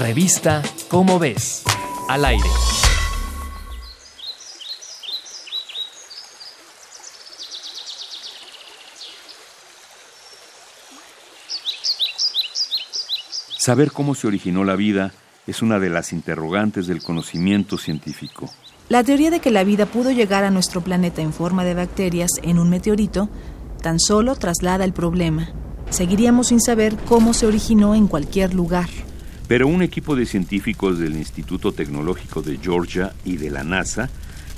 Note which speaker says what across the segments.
Speaker 1: Revista Cómo ves. Al aire.
Speaker 2: Saber cómo se originó la vida es una de las interrogantes del conocimiento científico.
Speaker 3: La teoría de que la vida pudo llegar a nuestro planeta en forma de bacterias en un meteorito tan solo traslada el problema. Seguiríamos sin saber cómo se originó en cualquier lugar.
Speaker 2: Pero un equipo de científicos del Instituto Tecnológico de Georgia y de la NASA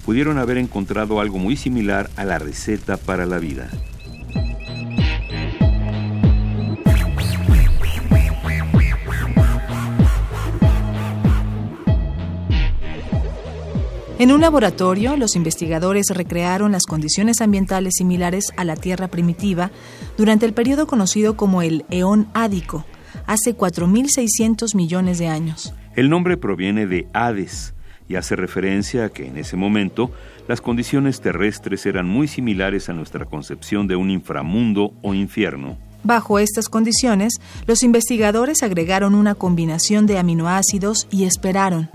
Speaker 2: pudieron haber encontrado algo muy similar a la receta para la vida.
Speaker 3: En un laboratorio, los investigadores recrearon las condiciones ambientales similares a la Tierra primitiva durante el periodo conocido como el Eón Ádico, hace 4.600 millones de años.
Speaker 2: El nombre proviene de Hades y hace referencia a que en ese momento las condiciones terrestres eran muy similares a nuestra concepción de un inframundo o infierno.
Speaker 3: Bajo estas condiciones, los investigadores agregaron una combinación de aminoácidos y esperaron.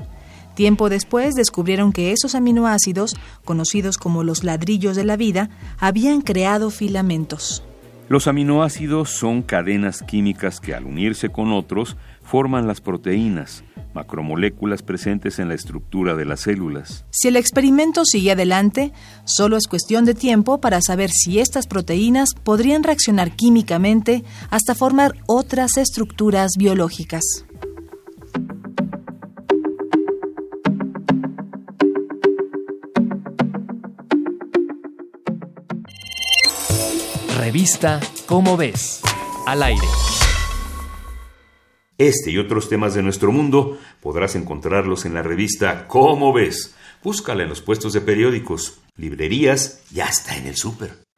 Speaker 3: Tiempo después descubrieron que esos aminoácidos, conocidos como los ladrillos de la vida, habían creado filamentos.
Speaker 2: Los aminoácidos son cadenas químicas que al unirse con otros forman las proteínas, macromoléculas presentes en la estructura de las células.
Speaker 3: Si el experimento sigue adelante, solo es cuestión de tiempo para saber si estas proteínas podrían reaccionar químicamente hasta formar otras estructuras biológicas.
Speaker 1: Revista Cómo ves. Al aire.
Speaker 2: Este y otros temas de nuestro mundo podrás encontrarlos en la revista Cómo ves. Búscala en los puestos de periódicos, librerías y hasta en el súper.